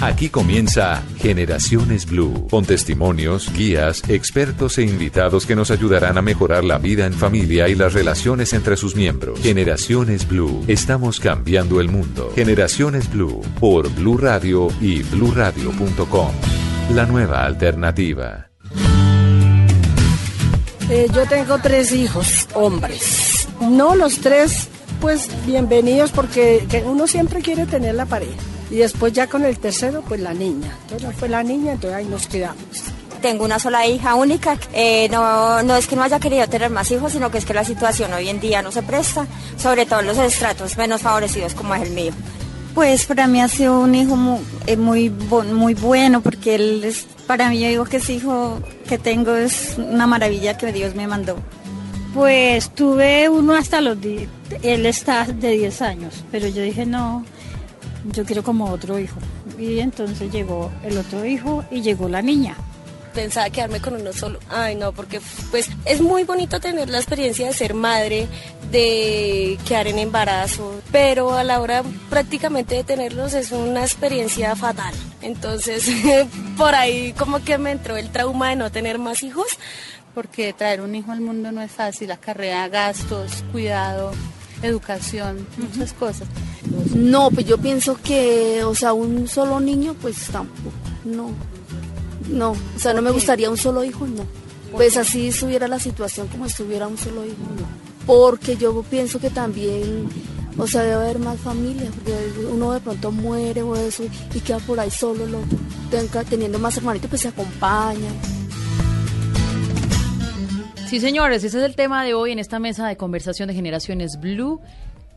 Aquí comienza Generaciones Blue, con testimonios, guías, expertos e invitados que nos ayudarán a mejorar la vida en familia y las relaciones entre sus miembros. Generaciones Blue, estamos cambiando el mundo. Generaciones Blue, por Blue Radio y bluradio.com. La nueva alternativa. Eh, yo tengo tres hijos, hombres. No los tres, pues bienvenidos porque que uno siempre quiere tener la pareja. Y después ya con el tercero, pues la niña. Entonces fue la niña, entonces ahí nos quedamos. Tengo una sola hija única. Eh, no, no es que no haya querido tener más hijos, sino que es que la situación hoy en día no se presta, sobre todo en los estratos menos favorecidos como es el mío. Pues para mí ha sido un hijo muy, eh, muy, muy bueno porque él es, para mí yo digo que ese hijo que tengo es una maravilla que Dios me mandó. Pues tuve uno hasta los 10, él está de 10 años, pero yo dije no, yo quiero como otro hijo. Y entonces llegó el otro hijo y llegó la niña. Pensaba quedarme con uno solo. Ay, no, porque pues es muy bonito tener la experiencia de ser madre, de quedar en embarazo, pero a la hora prácticamente de tenerlos es una experiencia fatal. Entonces, por ahí como que me entró el trauma de no tener más hijos. Porque traer un hijo al mundo no es fácil, acarrea gastos, cuidado, educación, muchas cosas. No, pues yo pienso que, o sea, un solo niño, pues tampoco, no. No, o sea, no me gustaría un solo hijo, no. Pues así estuviera la situación como estuviera un solo hijo, no. Porque yo pienso que también, o sea, debe haber más familias, porque uno de pronto muere o eso y queda por ahí solo, lo, teniendo más hermanitos, pues se acompañan. Sí, señores, ese es el tema de hoy en esta mesa de conversación de generaciones Blue.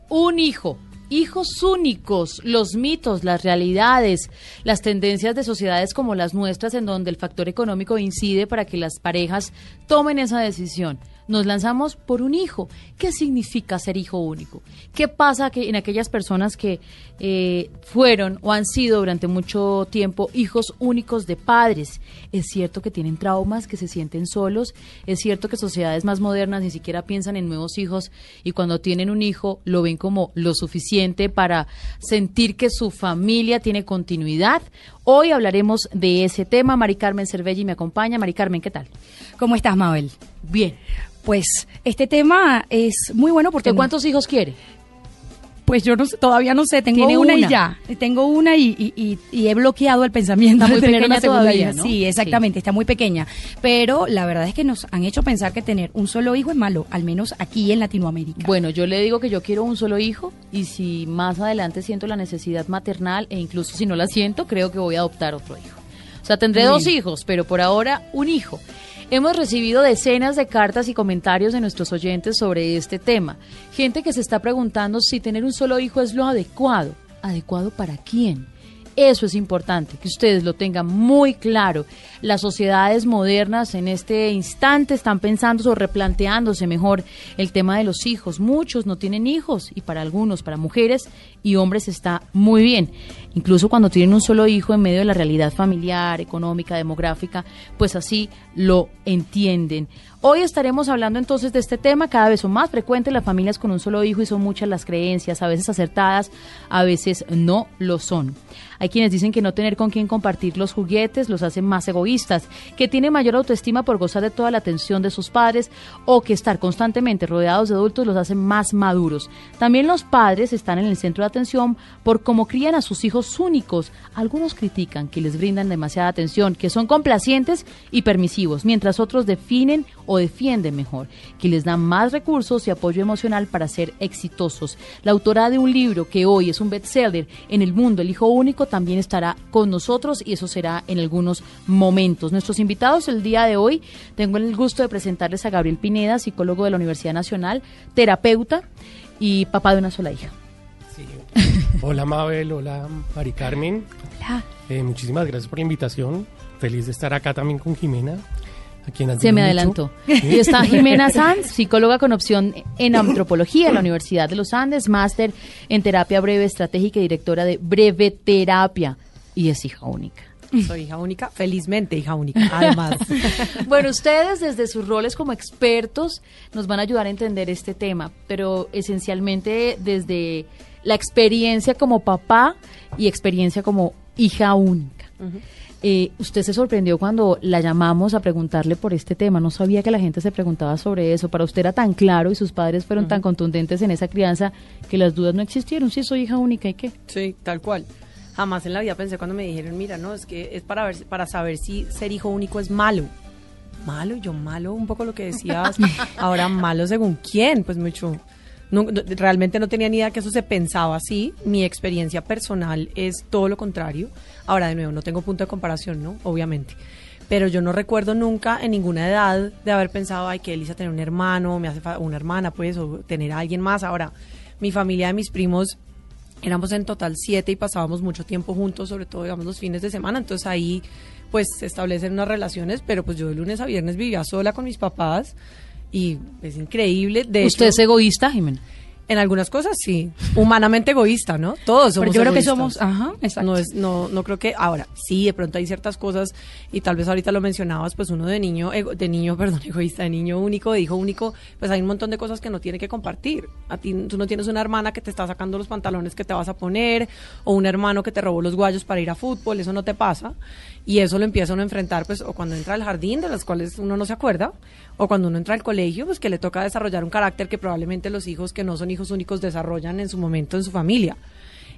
Un hijo, hijos únicos, los mitos, las realidades, las tendencias de sociedades como las nuestras en donde el factor económico incide para que las parejas tomen esa decisión nos lanzamos por un hijo. ¿Qué significa ser hijo único? ¿Qué pasa que en aquellas personas que eh, fueron o han sido durante mucho tiempo hijos únicos de padres? Es cierto que tienen traumas, que se sienten solos. Es cierto que sociedades más modernas ni siquiera piensan en nuevos hijos y cuando tienen un hijo lo ven como lo suficiente para sentir que su familia tiene continuidad. Hoy hablaremos de ese tema. Mari Carmen Cervelli me acompaña. Mari Carmen, ¿qué tal? ¿Cómo estás, Mabel? Bien. Pues este tema es muy bueno porque... ¿Cuántos hijos quiere? Pues yo no, todavía no sé, tengo una, y ya. Tengo una y, he bloqueado el pensamiento de tener una todavía, Sí, exactamente, está muy pequeña. Pero la verdad es que nos han hecho pensar que tener un solo hijo es malo, al menos aquí en Latinoamérica. Bueno, yo le digo que yo quiero un solo hijo y si más adelante siento la necesidad maternal e incluso si no la siento, creo que voy a adoptar otro hijo. O sea, tendré dos hijos, pero por ahora un hijo. Hemos recibido decenas de cartas y comentarios de nuestros oyentes sobre este tema. Gente que se está preguntando si tener un solo hijo es lo adecuado. ¿Adecuado para quién? Eso es importante, que ustedes lo tengan muy claro. Las sociedades modernas en este instante están pensando o replanteándose mejor el tema de los hijos. Muchos no tienen hijos y para algunos, para mujeres y hombres está muy bien. Incluso cuando tienen un solo hijo en medio de la realidad familiar, económica, demográfica, pues así lo entienden. Hoy estaremos hablando entonces de este tema. Cada vez son más frecuentes las familias con un solo hijo y son muchas las creencias, a veces acertadas, a veces no lo son. Hay quienes dicen que no tener con quien compartir los juguetes los hace más egoístas, que tienen mayor autoestima por gozar de toda la atención de sus padres o que estar constantemente rodeados de adultos los hace más maduros. También los padres están en el centro de atención por cómo crían a sus hijos únicos. Algunos critican que les brindan demasiada atención, que son complacientes y permisivos, mientras otros definen o o defienden mejor, que les dan más recursos y apoyo emocional para ser exitosos. La autora de un libro que hoy es un bestseller en el mundo, El Hijo Único, también estará con nosotros y eso será en algunos momentos. Nuestros invitados el día de hoy, tengo el gusto de presentarles a Gabriel Pineda, psicólogo de la Universidad Nacional, terapeuta y papá de una sola hija. Hola Mabel, hola Mari Carmen. Hola. Eh, muchísimas gracias por la invitación. Feliz de estar acá también con Jimena. A quien Se me adelantó. Y está Jimena Sanz, psicóloga con opción en antropología en la Universidad de los Andes, máster en terapia breve estratégica y directora de Breve Terapia. Y es hija única. Soy hija única, felizmente hija única, además. bueno, ustedes desde sus roles como expertos nos van a ayudar a entender este tema, pero esencialmente desde la experiencia como papá y experiencia como hija única. Eh, usted se sorprendió cuando la llamamos a preguntarle por este tema. No sabía que la gente se preguntaba sobre eso. Para usted era tan claro y sus padres fueron tan contundentes en esa crianza que las dudas no existieron. Si soy hija única, ¿y qué? Sí, tal cual. Jamás en la vida pensé cuando me dijeron, mira, no, es que es para ver, para saber si ser hijo único es malo. Malo, yo malo, un poco lo que decías. Ahora malo según quién, pues mucho realmente no tenía ni idea que eso se pensaba así. Mi experiencia personal es todo lo contrario. Ahora, de nuevo, no tengo punto de comparación, ¿no? Obviamente. Pero yo no recuerdo nunca en ninguna edad de haber pensado, ay, que Elisa tener un hermano, me hace una hermana, pues, o tener a alguien más. Ahora, mi familia de mis primos éramos en total siete y pasábamos mucho tiempo juntos, sobre todo, digamos, los fines de semana. Entonces ahí, pues, se establecen unas relaciones, pero pues yo de lunes a viernes vivía sola con mis papás y es increíble. De ¿Usted es egoísta, Jimena? En algunas cosas sí, humanamente egoísta, ¿no? Todos somos Pero yo creo que somos, ajá, exacto. No, es, no, no creo que, ahora, sí, de pronto hay ciertas cosas, y tal vez ahorita lo mencionabas, pues uno de niño, de niño, perdón, egoísta, de niño único, de hijo único, pues hay un montón de cosas que no tiene que compartir. A ti, tú no tienes una hermana que te está sacando los pantalones que te vas a poner, o un hermano que te robó los guayos para ir a fútbol, eso no te pasa. Y eso lo empieza uno a enfrentar, pues, o cuando entra al jardín, de las cuales uno no se acuerda, o cuando uno entra al colegio, pues que le toca desarrollar un carácter que probablemente los hijos que no son hijos únicos desarrollan en su momento en su familia.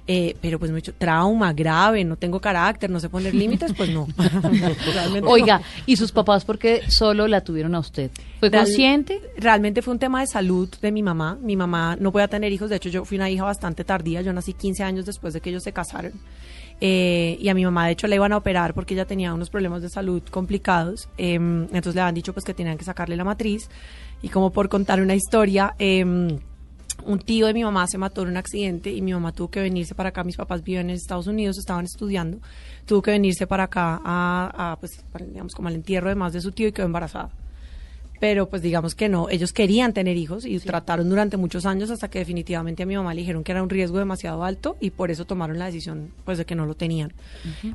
Eh, pero pues mucho trauma grave, no tengo carácter, no sé poner límites, pues no. Oiga, ¿y sus papás por qué solo la tuvieron a usted? ¿Fue consciente? Realmente fue un tema de salud de mi mamá. Mi mamá no podía tener hijos, de hecho yo fui una hija bastante tardía, yo nací 15 años después de que ellos se casaron. Eh, y a mi mamá de hecho le iban a operar porque ella tenía unos problemas de salud complicados. Em, entonces le habían dicho pues que tenían que sacarle la matriz. Y como por contar una historia, em, un tío de mi mamá se mató en un accidente y mi mamá tuvo que venirse para acá. Mis papás viven en Estados Unidos, estaban estudiando. Tuvo que venirse para acá a, pues, digamos, como al entierro además de su tío y quedó embarazada pero pues digamos que no, ellos querían tener hijos y trataron durante muchos años hasta que definitivamente a mi mamá le dijeron que era un riesgo demasiado alto y por eso tomaron la decisión pues de que no lo tenían.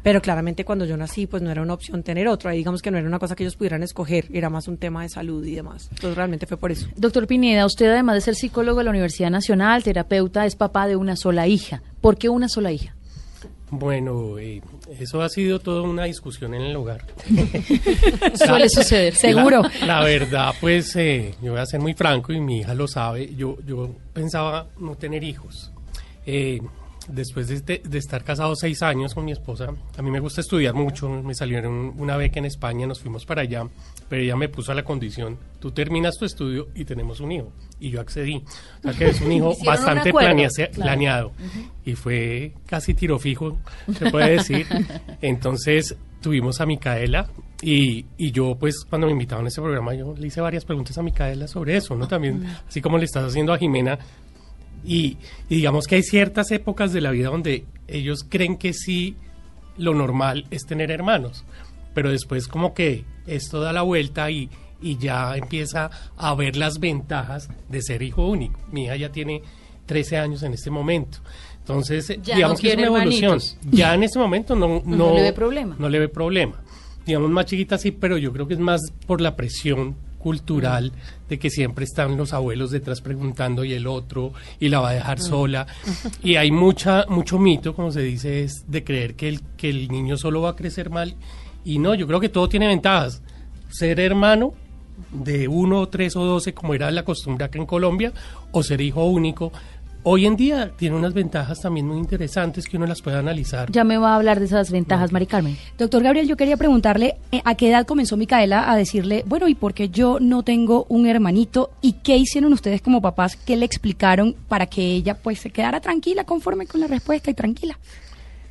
Pero claramente cuando yo nací pues no era una opción tener otro, ahí digamos que no era una cosa que ellos pudieran escoger, era más un tema de salud y demás. Entonces realmente fue por eso. Doctor Pineda, usted además de ser psicólogo de la Universidad Nacional, terapeuta, es papá de una sola hija. ¿Por qué una sola hija? Bueno, eh, eso ha sido toda una discusión en el hogar. Suele suceder, seguro. La, verdad, pues eh, yo voy a ser muy franco y mi hija lo sabe. Yo, yo pensaba no tener hijos. Eh, después de, estar casado seis años con mi esposa, a mí me gusta estudiar mucho, me salieron una beca en España, nos fuimos para allá, pero ella me puso a la condición, tú terminas tu estudio y tenemos un hijo. Y yo accedí. O sea que es un hijo bastante planeado. Y fue casi tiro fijo, se puede decir. Entonces tuvimos a Micaela y, y, yo, pues, cuando me invitaron a este programa, yo le hice varias preguntas a Micaela sobre eso, ¿no? También, así como le estás haciendo a Jimena, y, digamos que hay ciertas épocas de la vida donde ellos creen que sí, lo normal es tener hermanos, pero después como que esto da la vuelta y, y ya empieza a ver las ventajas de ser hijo único. Mi hija ya tiene 13 años en este momento. Entonces, digamos que es una evolución. Ya en este momento no, no, no, le ve problema. No le ve problema. Digamos más chiquita sí, pero yo creo que es más por la presión cultural de que siempre están los abuelos detrás preguntando y el otro y la va a dejar sola. Y hay mucha mucho mito como se dice es de creer que el que el niño solo va a crecer mal. Y no yo creo que todo tiene ventajas. Ser hermano de uno, tres o doce como era la costumbre acá en Colombia o ser hijo único hoy en día tiene unas ventajas también muy interesantes que uno las puede analizar. Ya me va a hablar de esas ventajas, Mari Carmen. Doctor Gabriel, yo quería preguntarle eh, a qué edad comenzó Micaela a decirle, bueno, ¿y por qué yo no tengo un hermanito? ¿Y qué hicieron ustedes como papás? ¿Qué le explicaron para que ella pues se quedara tranquila, conforme con la respuesta y tranquila?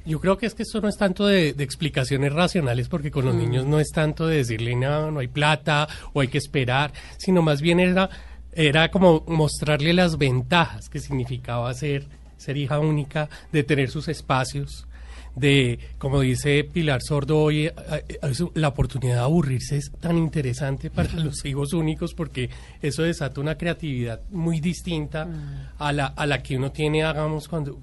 Yo creo que es que esto no es tanto de, explicaciones racionales, porque con los mm. niños no es tanto de decirle, no, no hay plata o hay que esperar, sino más bien era, era como mostrarle las ventajas que significaba ser, ser hija única, de tener sus espacios, de, como dice Pilar Sordo hoy, eh, eh, la oportunidad de aburrirse es tan interesante para los hijos únicos porque eso desata una creatividad muy distinta mm. a la, a la que uno tiene, hagamos, cuando,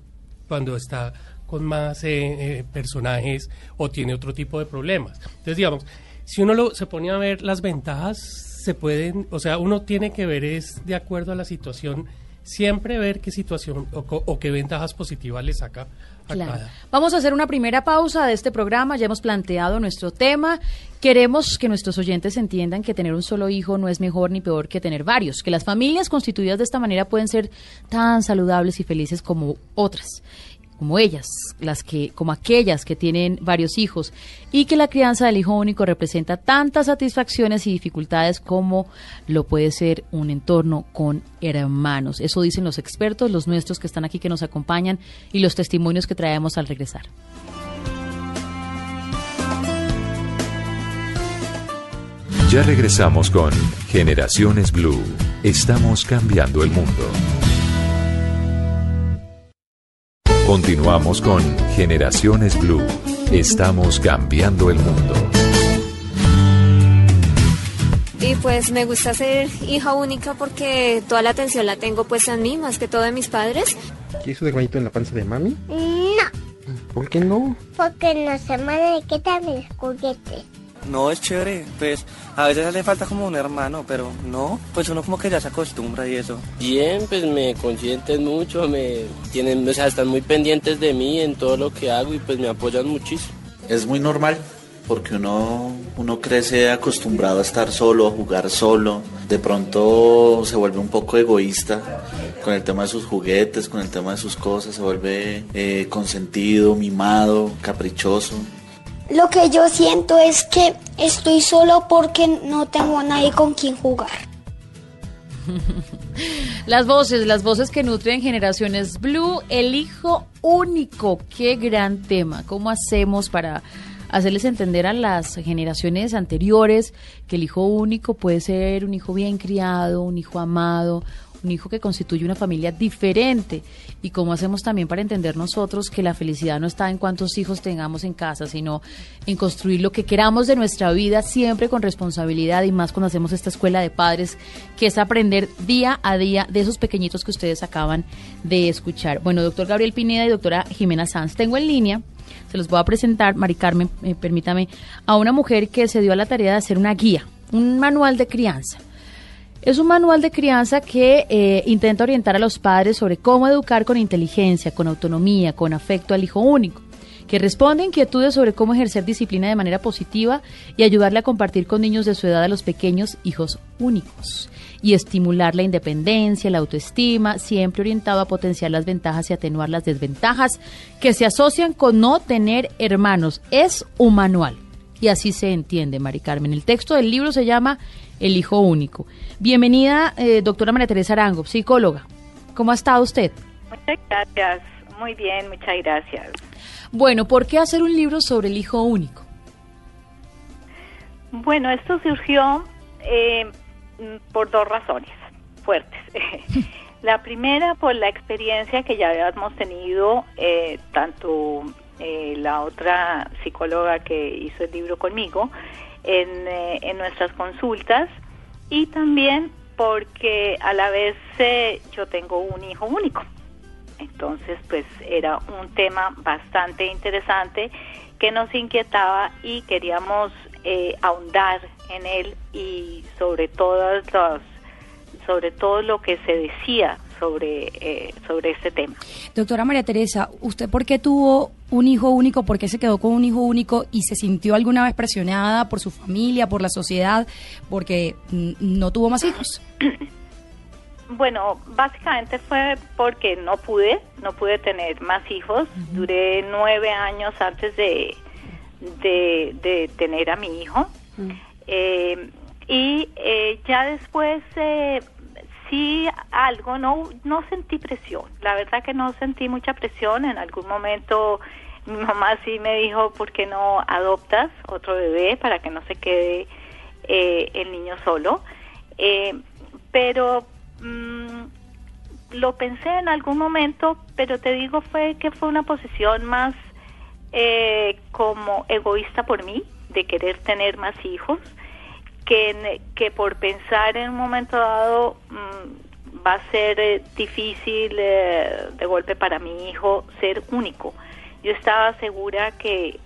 cuando está con más eh, personajes o tiene otro tipo de problemas. Entonces, digamos, si uno lo, se pone a ver las ventajas, se pueden, o sea, uno tiene que ver es de acuerdo a la situación siempre ver qué situación o, qué ventajas positivas le saca a cada. Vamos a hacer una primera pausa de este programa. Ya hemos planteado nuestro tema. Queremos que nuestros oyentes entiendan que tener un solo hijo no es mejor ni peor que tener varios, que las familias constituidas de esta manera pueden ser tan saludables y felices como otras como ellas, las que, como aquellas que tienen varios hijos, y que la crianza del hijo único representa tantas satisfacciones y dificultades como lo puede ser un entorno con hermanos. Eso dicen los expertos, los nuestros que están aquí, que nos acompañan, y los testimonios que traemos al regresar. Ya regresamos con Generaciones Blue. Estamos cambiando el mundo. Continuamos con Generaciones Blue. Estamos cambiando el mundo. Y pues me gusta ser hija única porque toda la atención la tengo pues en mí, más que todo de mis padres. ¿Quieres un hermanito en la panza de mami? No. ¿Por qué no? Porque nos semana de qué tal el juguete. No, es chévere, pues a veces hace falta como un hermano, pero no, pues uno como que ya se acostumbra y eso. Bien, pues me consienten mucho, me tienen, o sea, están muy pendientes de mí en todo lo que hago y pues me apoyan muchísimo. Es muy normal porque uno, uno crece acostumbrado a estar solo, a jugar solo, de pronto se vuelve un poco egoísta con el tema de sus juguetes, con el tema de sus cosas, se vuelve eh, consentido, mimado, caprichoso. Lo que yo siento es que estoy solo porque no tengo nadie con quien jugar. Las voces, las voces que nutren generaciones Blue, el hijo único, qué gran tema. ¿Cómo hacemos para hacerles entender a las generaciones anteriores que el hijo único puede ser un hijo bien criado, un hijo amado, un hijo que constituye una familia diferente y cómo hacemos también para entender nosotros que la felicidad no está en cuántos hijos tengamos en casa, sino en construir lo que queramos de nuestra vida siempre con responsabilidad y más cuando hacemos esta escuela de padres, que es aprender día a día de esos pequeñitos que ustedes acaban de escuchar. Bueno, doctor Gabriel Pineda y doctora Jimena Sanz, tengo en línea se los voy a presentar, Mari Carmen, eh, permítame, a una mujer que se dio a la tarea de hacer una guía, un manual de crianza. Es un manual de crianza que eh, intenta orientar a los padres sobre cómo educar con inteligencia, con autonomía, con afecto al hijo único, que responde a inquietudes sobre cómo ejercer disciplina de manera positiva y ayudarle a compartir con niños de su edad a los pequeños hijos únicos y estimular la independencia, la autoestima, siempre orientado a potenciar las ventajas y atenuar las desventajas que se asocian con no tener hermanos. Es un manual. Y así se entiende, Mari Carmen. El texto del libro se llama El Hijo Único. Bienvenida, eh, doctora María Teresa Arango, psicóloga. ¿Cómo ha estado usted? Muchas gracias. Muy bien, muchas gracias. Bueno, ¿por qué hacer un libro sobre el hijo único? Bueno, esto surgió eh, por dos razones fuertes. la primera, por la experiencia que ya habíamos tenido, eh, tanto la otra psicóloga que hizo el libro conmigo, en, en nuestras consultas y también porque a la vez eh, yo tengo un hijo único. Entonces, pues era un tema bastante interesante que nos inquietaba y queríamos eh, ahondar en él y sobre todas las sobre todo lo que se decía sobre, eh, sobre este tema. Doctora María Teresa, ¿usted por qué tuvo un hijo único? ¿Por qué se quedó con un hijo único y se sintió alguna vez presionada por su familia, por la sociedad, porque no tuvo más hijos? bueno, básicamente fue porque no pude, no pude tener más hijos. Duré nueve años antes de, de, de tener a mi hijo. Eh, y eh, ya después eh, sí algo, no, no sentí presión. La verdad que no sentí mucha presión. En algún momento mi mamá sí me dijo, ¿por qué no adoptas otro bebé para que no se quede eh, el niño solo? Eh, pero mm, lo pensé en algún momento, pero te digo fue que fue una posición más eh, como egoísta por mí, de querer tener más hijos, que, que por pensar en un momento dado mm, va a ser eh, difícil eh, de golpe para mi hijo ser único. Yo estaba segura que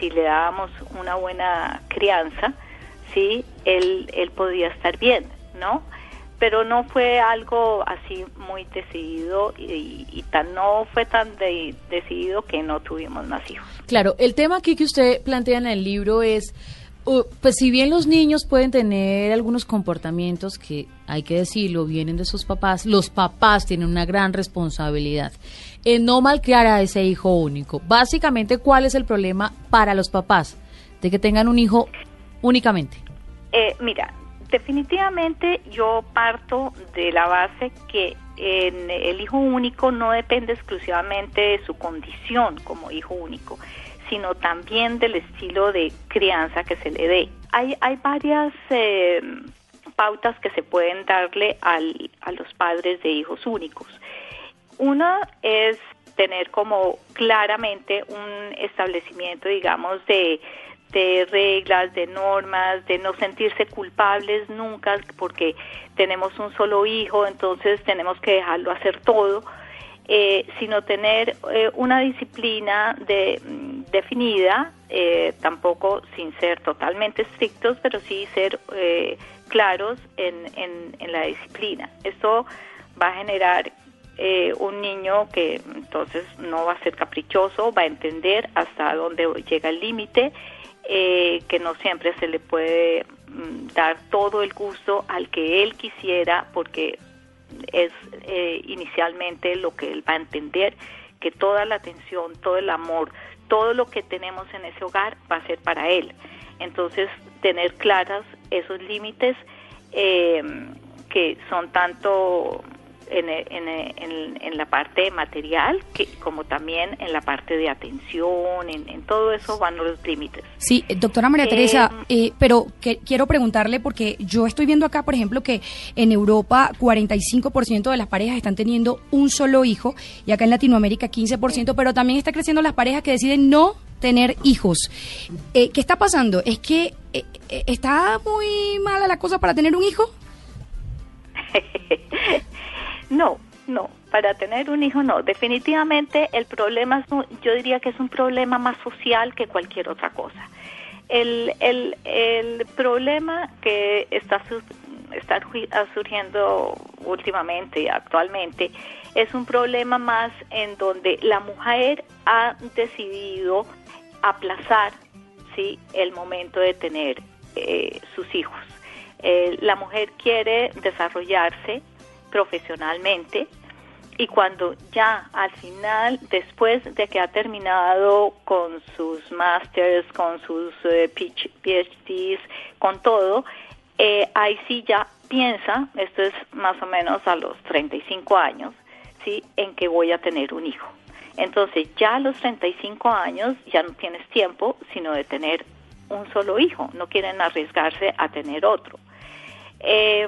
si le dábamos una buena crianza, sí, él, él podía estar bien, ¿no? Pero no fue algo así muy decidido y, y tan no fue tan de- decidido que no tuvimos más hijos. Claro, el tema aquí que usted plantea en el libro es, pues si bien los niños pueden tener algunos comportamientos que, hay que decirlo, vienen de sus papás, los papás tienen una gran responsabilidad en no malcriar a ese hijo único. Básicamente, ¿cuál es el problema para los papás de que tengan un hijo únicamente? Eh, mira, definitivamente yo parto de la base que en el hijo único no depende exclusivamente de su condición como hijo único, sino también del estilo de crianza que se le dé. Hay, hay varias eh, pautas que se pueden darle al- a los padres de hijos únicos. Una es tener como claramente un establecimiento, digamos, de, de reglas, de normas, de no sentirse culpables nunca porque tenemos un solo hijo, entonces tenemos que dejarlo hacer todo, eh, sino tener eh, una disciplina de, mm, definida, eh, tampoco sin ser totalmente estrictos, pero sí ser eh, claros en, en, en la disciplina. Esto va a generar eh, un niño que entonces no va a ser caprichoso, va a entender hasta dónde llega el límite, eh, que no siempre se le puede mm, dar todo el gusto al que él quisiera, porque es eh, inicialmente lo que él va a entender, que toda la atención, todo el amor, todo lo que tenemos en ese hogar va a ser para él. Entonces, tener claras esos límites eh, que son tanto en, en, en, en la parte material que, como también en la parte de atención, en, todo eso van los límites. Sí, eh, doctora María Eh, Teresa, eh, pero que, quiero preguntarle porque yo estoy viendo acá, por ejemplo, que en Europa 45% de las parejas están teniendo un solo hijo y acá en Latinoamérica 15%, pero también está creciendo las parejas que deciden no tener hijos. Eh, ¿Qué está pasando? ¿Es que eh, eh, está muy mala la cosa para tener un hijo? No, no, para tener un hijo no. Definitivamente el problema, es yo diría que es un problema más social que cualquier otra cosa. El, el, el problema que está, está ah, surgiendo últimamente y actualmente es un problema más en donde la mujer ha decidido aplazar sí el momento de tener eh, sus hijos. Eh, la mujer quiere desarrollarse profesionalmente y cuando ya al final, después de que ha terminado con sus masters, con sus eh, PH- PhDs, con todo, eh, ahí sí ya piensa, esto es más o menos a los 35 años, ¿sí? en que voy a tener un hijo. Entonces ya a los 35 años ya no tienes tiempo sino de tener un solo hijo, no quieren arriesgarse a tener otro. Eh,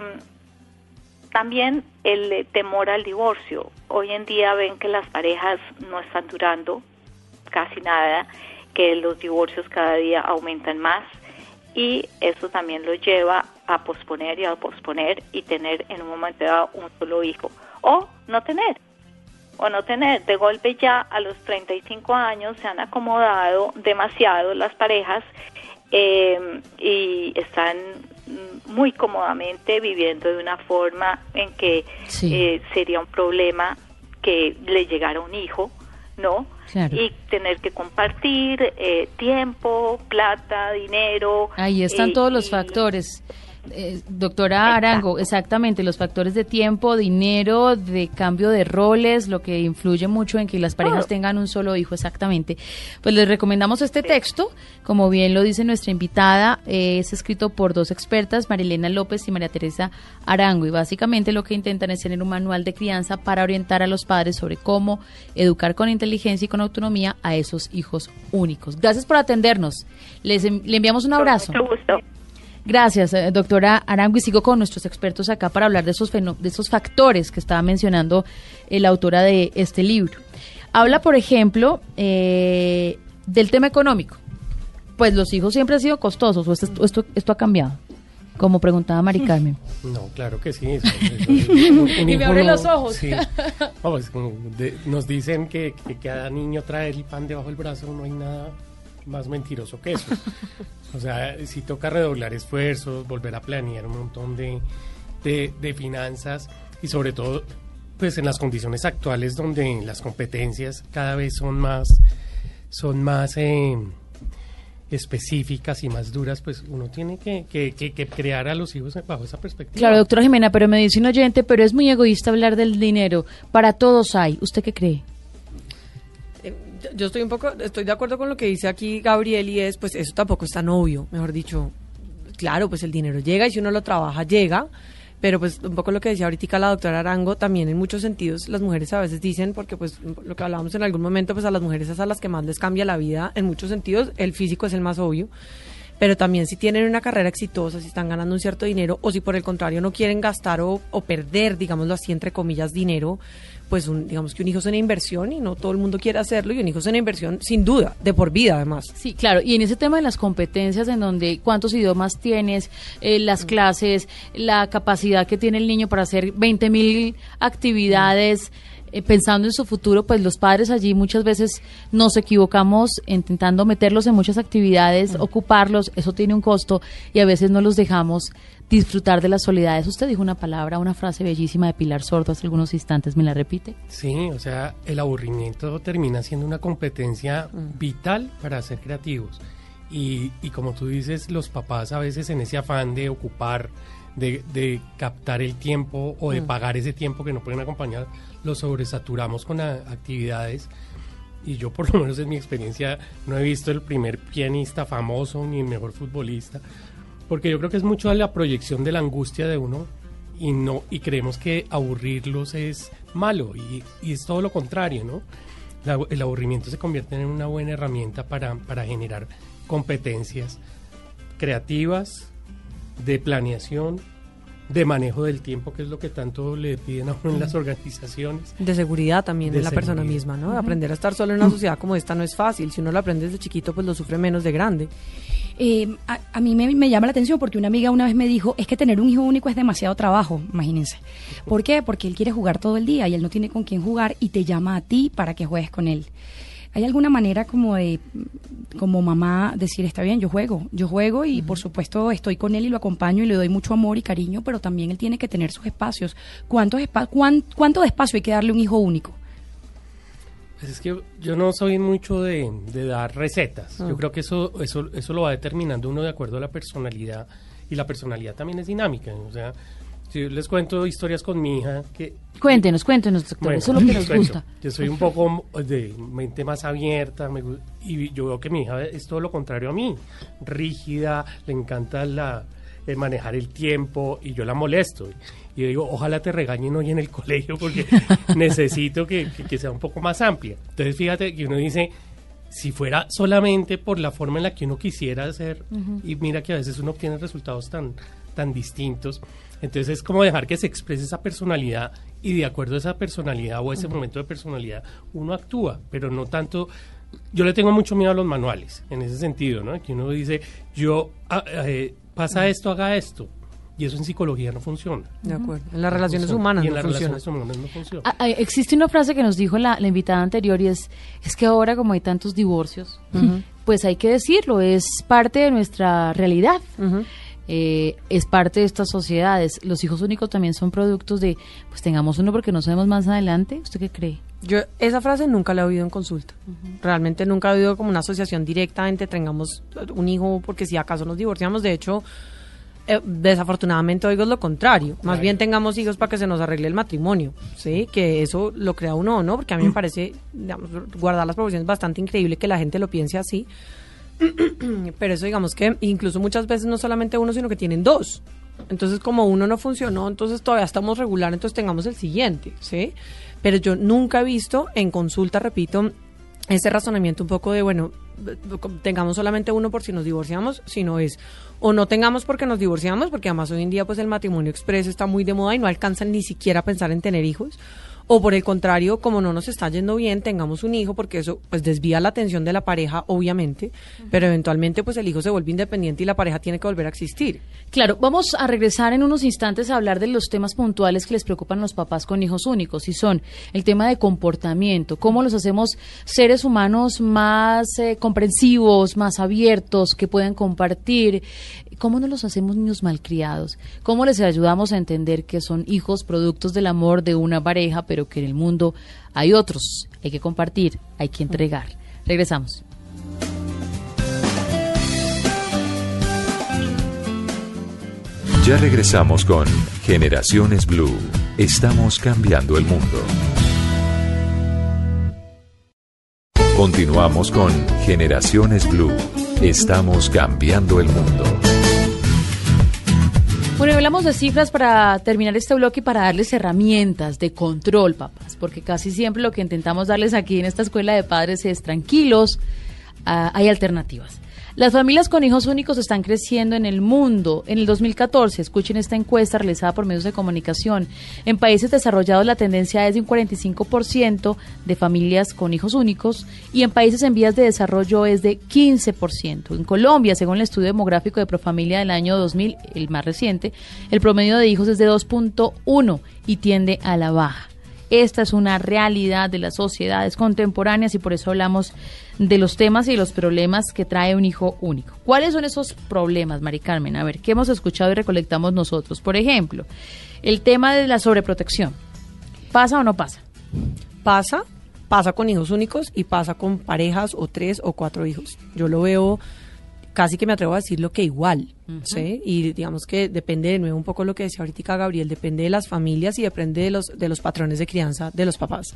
también el eh, temor al divorcio. Hoy en día ven que las parejas no están durando casi nada, que los divorcios cada día aumentan más y eso también lo lleva a posponer y a posponer y tener en un momento dado un solo hijo o no tener o no tener. De golpe ya a los 35 años se han acomodado demasiado las parejas eh, y están muy cómodamente viviendo de una forma en que Sí. eh, sería un problema que le llegara un hijo, ¿no? Claro. Y tener que compartir eh, tiempo, plata, dinero. Ahí están eh, todos los y- factores. Eh, doctora Arango, exactamente, los factores de tiempo, dinero, de cambio de roles, lo que influye mucho en que las parejas tengan un solo hijo, exactamente. Pues les recomendamos este texto, como bien lo dice nuestra invitada, eh, es escrito por dos expertas, Marilena López y María Teresa Arango, y básicamente lo que intentan es tener un manual de crianza para orientar a los padres sobre cómo educar con inteligencia y con autonomía a esos hijos únicos. Gracias por atendernos. Les, le enviamos un abrazo. Mucho gusto. Gracias, eh, doctora Arango, y sigo con nuestros expertos acá para hablar de esos, de esos factores que estaba mencionando la autora de este libro. Habla, por ejemplo, eh, del tema económico. Pues los hijos siempre han sido costosos, o esto, esto, esto ha cambiado, como preguntaba Mari Carmen. No, claro que sí. eso- eso es un- un Y me hijo abre no- los ojos. sí. No, pues, de- nos dicen que, que cada niño trae el pan debajo del brazo, no hay nada más mentiroso que eso. O sea, si toca redoblar esfuerzos, volver a planear un montón de, de, de finanzas y sobre todo, pues en las condiciones actuales donde las competencias cada vez son más, son más eh, específicas y más duras, pues uno tiene que, que, que- que crear a los hijos bajo esa perspectiva. Claro, doctora Jimena, pero me dice un oyente, pero es muy egoísta hablar del dinero. Para todos hay. ¿Usted qué cree? Yo estoy un poco, estoy de acuerdo con lo que dice aquí Gabriel y es, pues eso tampoco es tan obvio, mejor dicho. Claro, pues el dinero llega y si uno lo trabaja, llega. Pero pues un poco lo que decía ahorita la doctora Arango, también en muchos sentidos las mujeres a veces dicen, porque pues lo que hablábamos en algún momento, pues a las mujeres es a las que más les cambia la vida, en muchos sentidos, el físico es el más obvio. Pero también si tienen una carrera exitosa, si están ganando un cierto dinero, o si por el contrario no quieren gastar o, o perder, digámoslo así, entre comillas, dinero, pues un, digamos que un hijo es una inversión y no todo el mundo quiere hacerlo y un hijo es una inversión sin duda, de por vida además. Sí, claro. Y en ese tema de las competencias, en donde cuántos idiomas tienes, eh, las clases, la capacidad que tiene el niño para hacer 20 mil actividades, eh, pensando en su futuro, pues los padres allí muchas veces nos equivocamos intentando meterlos en muchas actividades, ocuparlos, eso tiene un costo y a veces no los dejamos disfrutar de las soledades. Usted dijo una palabra, una frase bellísima de Pilar Sordo hace algunos instantes, ¿me la repite? Sí, o sea, el aburrimiento termina siendo una competencia vital para ser creativos. Y, y como tú dices, los papás a veces en ese afán de ocupar, de, de captar el tiempo o de Mm. pagar ese tiempo que no pueden acompañar, los sobresaturamos con a- actividades. Y yo por lo menos en mi experiencia no he visto el primer pianista famoso ni el mejor futbolista, porque yo creo que es mucho la proyección de la angustia de uno y no y creemos que aburrirlos es malo y, y es todo lo contrario, ¿no? La- el aburrimiento se convierte en una buena herramienta para, para generar competencias creativas, de planeación, de manejo del tiempo, que es lo que tanto le piden a uno en las organizaciones. De seguridad también De la persona misma, ¿no? Aprender a estar solo en una sociedad como esta no es fácil. Si uno lo aprende desde chiquito, pues lo sufre menos de grande. Eh, a, a mí me, me llama la atención porque una amiga una vez me dijo, es que tener un hijo único es demasiado trabajo, imagínense. ¿Por qué? Porque él quiere jugar todo el día y él no tiene con quién jugar y te llama a ti para que juegues con él. ¿Hay alguna manera como de, como mamá, decir, está bien, yo juego, yo juego y por supuesto estoy con él y lo acompaño y le doy mucho amor y cariño, pero también él tiene que tener sus espacios. ¿Cuántos espa cuán- ¿Cuánto de espacio hay que darle a un hijo único? Pues es que yo no soy mucho de, de dar recetas. Ah. Yo creo que eso, eso, eso lo va determinando uno de acuerdo a la personalidad. Y la personalidad también es dinámica. O sea, yo les cuento historias con mi hija que... Cuéntenos, cuéntenos, doctor, Bueno, eso es lo que nos gusta. Yo soy un poco de mente más abierta me y yo veo que mi hija es todo lo contrario a mí. Rígida, le encanta la, el manejar el tiempo y yo la molesto. Y yo digo, ojalá te regañen hoy en el colegio porque necesito que, que- que sea un poco más amplia. Entonces fíjate que uno dice, si fuera solamente por la forma en la que uno quisiera hacer, y mira que a veces uno obtiene resultados tan, tan distintos, entonces es como dejar que se exprese esa personalidad y de acuerdo a esa personalidad o ese Ujú. momento de personalidad uno actúa, pero no tanto... Yo le tengo mucho miedo a los manuales, en ese sentido, ¿no? Que uno dice, yo, ah, eh, pasa esto, haga esto. Y eso en psicología no funciona. De acuerdo. En No las relaciones funciona. humanas Y en no las funciona. relaciones humanas no funciona. Ah, ah, existe una frase que nos dijo la, la invitada anterior y es, es que ahora como hay tantos divorcios, Ujú. pues hay que decirlo, es parte de nuestra realidad. Eh, es parte de estas sociedades. Los hijos únicos también son productos de, pues tengamos uno porque no sabemos más adelante. ¿Usted qué cree? Yo esa frase nunca la he oído en consulta. Realmente nunca he oído como una asociación directa entre tengamos un hijo porque si acaso nos divorciamos. De hecho, eh, desafortunadamente oigo lo contrario. Más bien tengamos hijos para que se nos arregle el matrimonio, ¿sí? Que eso lo crea uno o no, porque a mí me parece, digamos, guardar las proporciones bastante increíble que la gente lo piense así. Pero eso digamos que incluso muchas veces no solamente uno, sino que tienen dos. Entonces, como uno no funcionó, entonces todavía estamos regular, entonces tengamos el siguiente, ¿sí? Pero yo nunca he visto en consulta, repito, ese razonamiento un poco de, bueno, tengamos solamente uno por si nos divorciamos, sino es o no tengamos porque nos divorciamos, porque además hoy en día pues el matrimonio expreso está muy de moda y no alcanzan ni siquiera a pensar en tener hijos, o por el contrario, como no nos está yendo bien, tengamos un hijo porque eso pues desvía la atención de la pareja, obviamente, pero eventualmente pues el hijo se vuelve independiente y la pareja tiene que volver a existir. Claro, vamos a regresar en unos instantes a hablar de los temas puntuales que les preocupan a los papás con hijos únicos y son el tema de comportamiento, cómo los hacemos seres humanos más eh, comprensivos, más abiertos, que pueden compartir, ¿Cómo no los hacemos niños malcriados? ¿Cómo les ayudamos a entender que son hijos productos del amor de una pareja, pero que en el mundo hay otros? Hay que compartir, hay que entregar. Regresamos. Ya regresamos con Generaciones Blue. Estamos cambiando el mundo. Continuamos con Generaciones Blue. Estamos cambiando el mundo. Bueno, hablamos de cifras para terminar este bloque y para darles herramientas de control, papás, porque casi siempre lo que intentamos darles aquí en esta escuela de padres es tranquilos, ah, hay alternativas. Las familias con hijos únicos están creciendo en el mundo. En el 2014, escuchen esta encuesta realizada por medios de comunicación, en países desarrollados la tendencia es de un 45% de familias con hijos únicos y en países en vías de desarrollo es de 15%. En Colombia, según el estudio demográfico de Profamilia del año 2000, el más reciente, el promedio de hijos es de 2.1 y tiende a la baja. Esta es una realidad de las sociedades contemporáneas y por eso hablamos de los temas y los problemas que trae un hijo único. ¿Cuáles son esos problemas, Mari Carmen? A ver, ¿qué hemos escuchado y recolectamos nosotros? Por ejemplo, el tema de la sobreprotección. ¿Pasa o no pasa? Pasa, pasa con hijos únicos y pasa con parejas o tres o cuatro hijos. Yo lo veo casi que me atrevo a decir lo que igual, ¿sí? Y digamos que depende de nuevo un poco lo que decía ahorita Gabriel, depende de las familias y depende de los, de los patrones de crianza de los papás,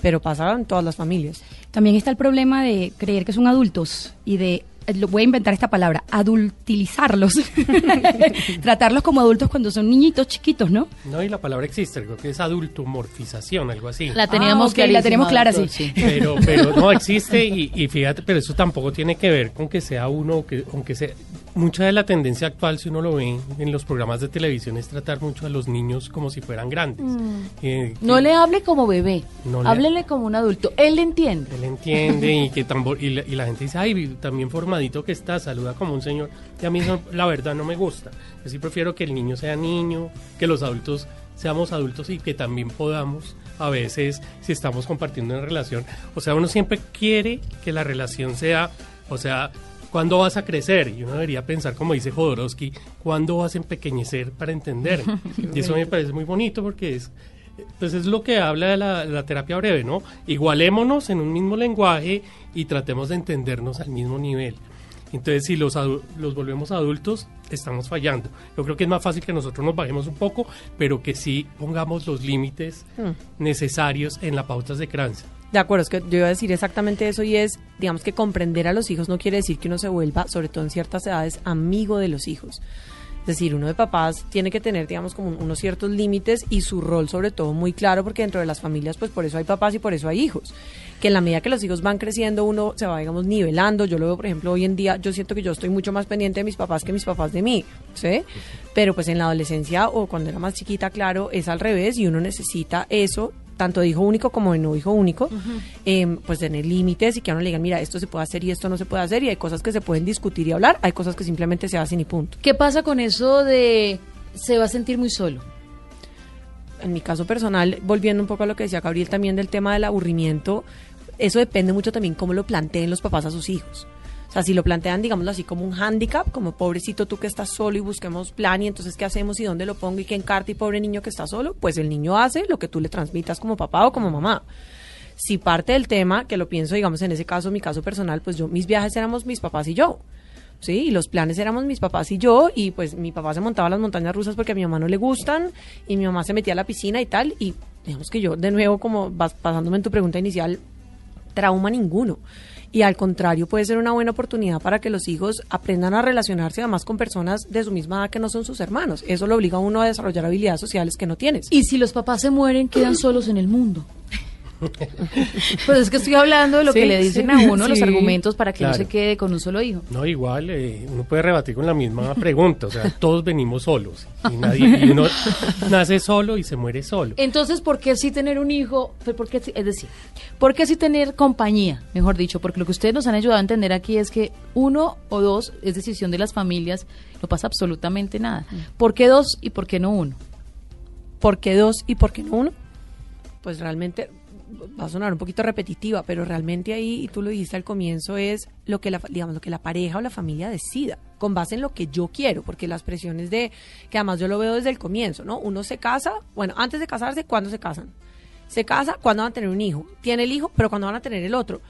pero pasa en todas las familias. También está el problema de creer que son adultos y de voy a inventar esta palabra, adultilizarlos, tratarlos como adultos cuando son niñitos chiquitos, ¿no? No, y la palabra existe, creo que es adultomorfización, algo así. La teníamos, ah, la tenemos clara, sí. Pero, pero no existe y, fíjate, pero eso tampoco tiene que ver con que sea uno, que, aunque sea, mucha de la tendencia actual, si uno lo ve en los programas de televisión, es tratar mucho a los niños como si fueran grandes. Mm. Eh, no le hable como bebé, no háblele como un adulto, él entiende. Él entiende y que y la, y la gente dice, ay, también forma que está, saluda como un señor. Y a mí eso, la verdad, no me gusta. Yo sí prefiero que el niño sea niño, que los adultos seamos adultos y que también podamos a veces, si estamos compartiendo una relación, o sea, uno siempre quiere que la relación sea, o sea, ¿cuándo vas a crecer? Y uno debería pensar, como dice Jodorowsky, ¿cuándo vas a empequeñecer para entender? y eso me parece muy bonito porque es, pues es lo que habla de la, la, terapia breve, ¿no? Igualémonos en un mismo lenguaje y tratemos de entendernos al mismo nivel. Entonces, si los, los volvemos adultos, estamos fallando. Yo creo que es más fácil que nosotros nos bajemos un poco, pero que sí pongamos los límites hmm. necesarios en las pautas de crianza. De acuerdo, es que yo iba a decir exactamente eso y es, digamos que comprender a los hijos no quiere decir que uno se vuelva, sobre todo en ciertas edades, amigo de los hijos. Es decir, uno de papás tiene que tener, digamos, como unos ciertos límites y su rol sobre todo muy claro, porque dentro de las familias, pues por eso hay papás y por eso hay hijos. Que en la medida que los hijos van creciendo, uno se va, digamos, nivelando. Yo lo veo, por ejemplo, hoy en día, yo siento que yo estoy mucho más pendiente de mis papás que mis papás de mí, ¿sí? Pero pues en la adolescencia o cuando era más chiquita, claro, es al revés y uno necesita eso tanto de hijo único como de no hijo único, em, pues tener límites y que a uno le digan, mira, esto se puede hacer y esto no se puede hacer y hay cosas que se pueden discutir y hablar, hay cosas que simplemente se hacen y punto. ¿Qué pasa con eso de se va a sentir muy solo? En mi caso personal, volviendo un poco a lo que decía Gabriel también del tema del aburrimiento, eso depende mucho también cómo lo planteen los papás a sus hijos. O sea, si lo plantean, digámoslo así, como un hándicap, como pobrecito tú que estás solo y busquemos plan y entonces qué hacemos y dónde lo pongo y qué encarta y pobre niño que está solo, pues el niño hace lo que tú le transmitas como papá o como mamá. Si parte del tema, que lo pienso, digamos, en ese caso, mi caso personal, pues yo, mis viajes éramos mis papás y yo Sí, y los planes éramos mis papás y yo, y pues mi papá se montaba las montañas rusas porque a mi mamá no le gustan, y mi mamá se metía a la piscina y tal, y digamos que yo, de nuevo, como vas pasándome en tu pregunta inicial, trauma ninguno. Y al contrario, puede ser una buena oportunidad para que los hijos aprendan a relacionarse además con personas de su misma edad que no son sus hermanos. Eso lo obliga a uno a desarrollar habilidades sociales que no tienes. Y si los papás se mueren, quedan solos en el mundo. Pues es que estoy hablando de lo que le dicen sí. a uno los argumentos para que no se quede con un solo hijo. No, igual, eh, uno puede rebatir con la misma pregunta. O sea, todos venimos solos. Y, nadie, y uno nace solo y se muere solo. Entonces, ¿por qué sí tener un hijo? Pues, ¿Por qué sí- es decir, ¿por qué sí tener compañía? Mejor dicho, porque lo que ustedes nos han ayudado a entender aquí es que uno o dos es decisión de las familias, no pasa absolutamente nada. ¿Por qué dos y por qué no uno? ¿Por qué dos y por qué no uno? Pues realmente va a sonar un poquito repetitiva, pero realmente ahí, y tú lo dijiste al comienzo, es lo que la, digamos, lo que la pareja o la familia decida, con base en lo que yo quiero, porque las presiones de, que además yo lo veo desde el comienzo, ¿no? Uno se casa, bueno, antes de casarse, ¿cuándo se casan? Se casa cuando van a tener un hijo. Tiene el hijo, pero cuando van a tener el otro.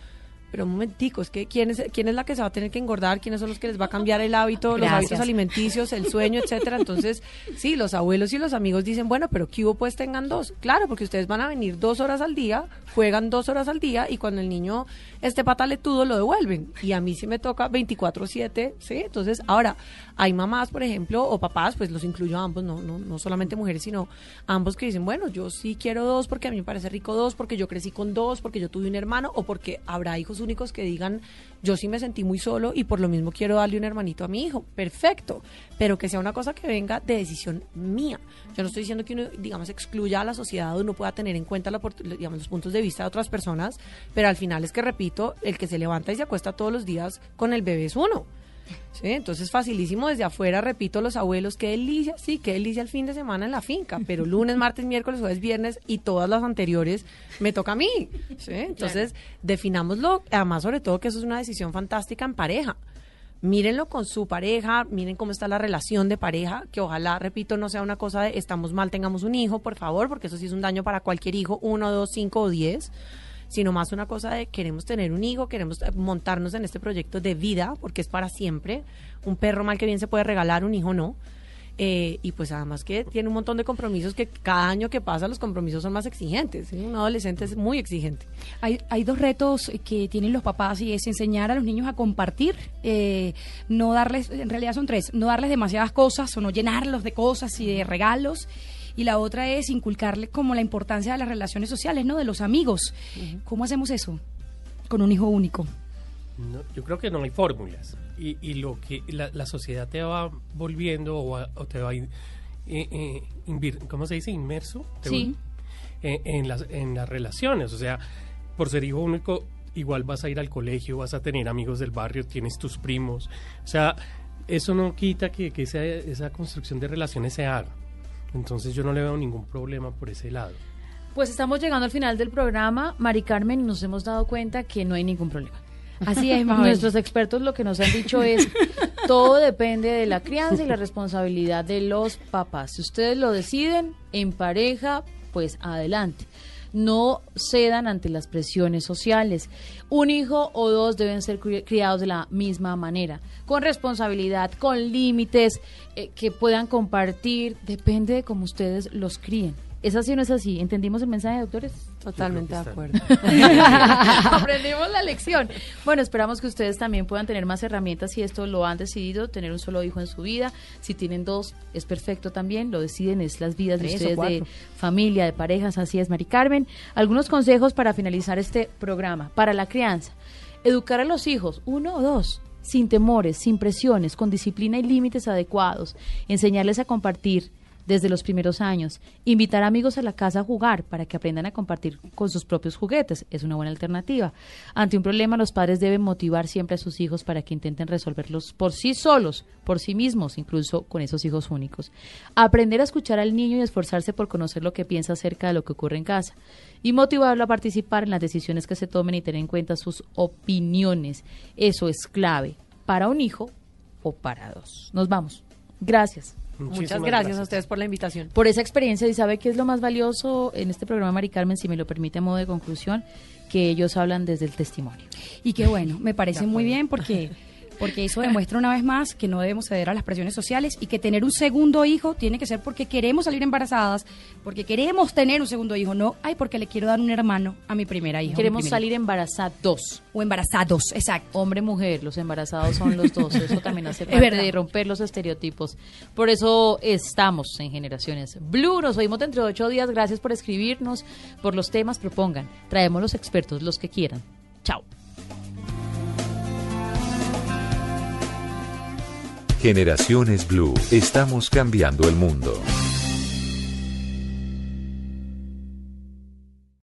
Pero un momentico, es que ¿quién es, quién es la que se va a tener que engordar? ¿Quiénes son los que les va a cambiar el hábito, los hábitos alimenticios, el sueño, etcétera? Entonces, sí, los abuelos y los amigos dicen, bueno, pero ¿qué hubo? Pues tengan dos. Claro, porque ustedes van a venir dos horas al día, juegan dos horas al día y cuando el niño esté pataletudo lo devuelven. Y a mí sí me toca 24-7, ¿sí? Entonces, ahora, hay mamás, por ejemplo, o papás, pues los incluyo a ambos, no, no, no solamente mujeres, sino ambos que dicen, bueno, yo sí quiero dos porque a mí me parece rico dos, porque yo crecí con dos, porque yo tuve un hermano, o porque habrá hijos únicos que digan, yo sí me sentí muy solo y por lo mismo quiero darle un hermanito a mi hijo. Perfecto, pero que sea una cosa que venga de decisión mía. Yo no estoy diciendo que uno, digamos, excluya a la sociedad o uno pueda tener en cuenta los puntos de vista de otras personas, pero al final es que, repito, el que se levanta y se acuesta todos los días con el bebé es uno. ¿Sí? Entonces, facilísimo desde afuera, repito, los abuelos, qué delicia, sí, qué delicia el fin de semana en la finca, pero lunes, martes, miércoles, jueves, viernes y todas las anteriores me toca a mí. ¿sí? Entonces, definámoslo, además, sobre todo, que eso es una decisión fantástica en pareja. Mírenlo con su pareja, miren cómo está la relación de pareja, que ojalá, repito, no sea una cosa de estamos mal, tengamos un hijo, por favor, porque eso sí es un daño para cualquier hijo, uno, dos, cinco o diez sino más una cosa de queremos tener un hijo, queremos eh, montarnos en este proyecto de vida, porque es para siempre. Un perro mal que bien se puede regalar, un hijo no. Eh, y pues además que tiene un montón de compromisos que cada año que pasa los compromisos son más exigentes. Un adolescente es muy exigente. Hay, hay dos retos que tienen los papás y es enseñar a los niños a compartir, eh, no darles, en realidad son tres, no darles demasiadas cosas o no llenarlos de cosas y de regalos. Y la otra es inculcarles como la importancia de las relaciones sociales, ¿no? De los amigos. ¿Cómo hacemos eso con un hijo único? No, yo creo que no hay fórmulas. Y, y lo que la, la sociedad te va volviendo o, te va in- eh, eh, invir- ¿cómo se dice? Inmerso. Sí. eh, en, las, en las relaciones. O sea, por ser hijo único, igual vas a ir al colegio, vas a tener amigos del barrio, tienes tus primos. O sea, eso no quita que, que esa, esa construcción de relaciones se haga. Entonces yo no le veo ningún problema por ese lado. Pues estamos llegando al final del programa, Mari Carmen, y nos hemos dado cuenta que no hay ningún problema. Así es, Mabel. Nuestros expertos lo que nos han dicho es, todo depende de la crianza y la responsabilidad de los papás. Si ustedes lo deciden en pareja, pues adelante. No cedan ante las presiones sociales. Un hijo o dos deben ser cri- criados de la misma manera, con responsabilidad, con límites, eh, que puedan compartir. Depende de cómo ustedes los críen. ¿Es así o no es así? ¿Entendimos el mensaje, doctores? Totalmente de acuerdo. Aprendimos la lección. Bueno, esperamos que ustedes también puedan tener más herramientas si esto lo han decidido, tener un solo hijo en su vida. Si tienen dos, es perfecto también. Lo deciden, es las vidas de Tres ustedes de familia, de parejas. Así es, Mari Carmen. Algunos consejos para finalizar este programa. Para la crianza. Educar a los hijos, uno o dos. Sin temores, sin presiones, con disciplina y límites adecuados. Enseñarles a compartir desde los primeros años. Invitar amigos a la casa a jugar para que aprendan a compartir con sus propios juguetes es una buena alternativa. Ante un problema, los padres deben motivar siempre a sus hijos para que intenten resolverlos por sí solos, por sí mismos, incluso con esos hijos únicos. Aprender a escuchar al niño y esforzarse por conocer lo que piensa acerca de lo que ocurre en casa. Y motivarlo a participar en las decisiones que se tomen y tener en cuenta sus opiniones. Eso es clave para un hijo o para dos. Nos vamos. Gracias. Muchas gracias, a ustedes por la invitación. Por esa experiencia, y sabe qué es lo más valioso en este programa, Mari Carmen, si me lo permite a modo de conclusión, que ellos hablan desde el testimonio. Y qué bueno, me parece muy bien porque porque eso demuestra una vez más que no debemos ceder a las presiones sociales y que tener un segundo hijo tiene que ser porque queremos salir embarazadas, porque queremos tener un segundo hijo, no, ay, porque le quiero dar un hermano a mi primera hija. Queremos salir embarazados. O embarazados, exacto. Hombre, mujer, los embarazados son los dos. Eso también hace parte de romper los estereotipos. Por eso estamos en Generaciones Blue. Nos oímos dentro de ocho días. Gracias por escribirnos, por los temas. Propongan. Traemos los expertos, los que quieran. Generaciones Blue. Estamos cambiando el mundo.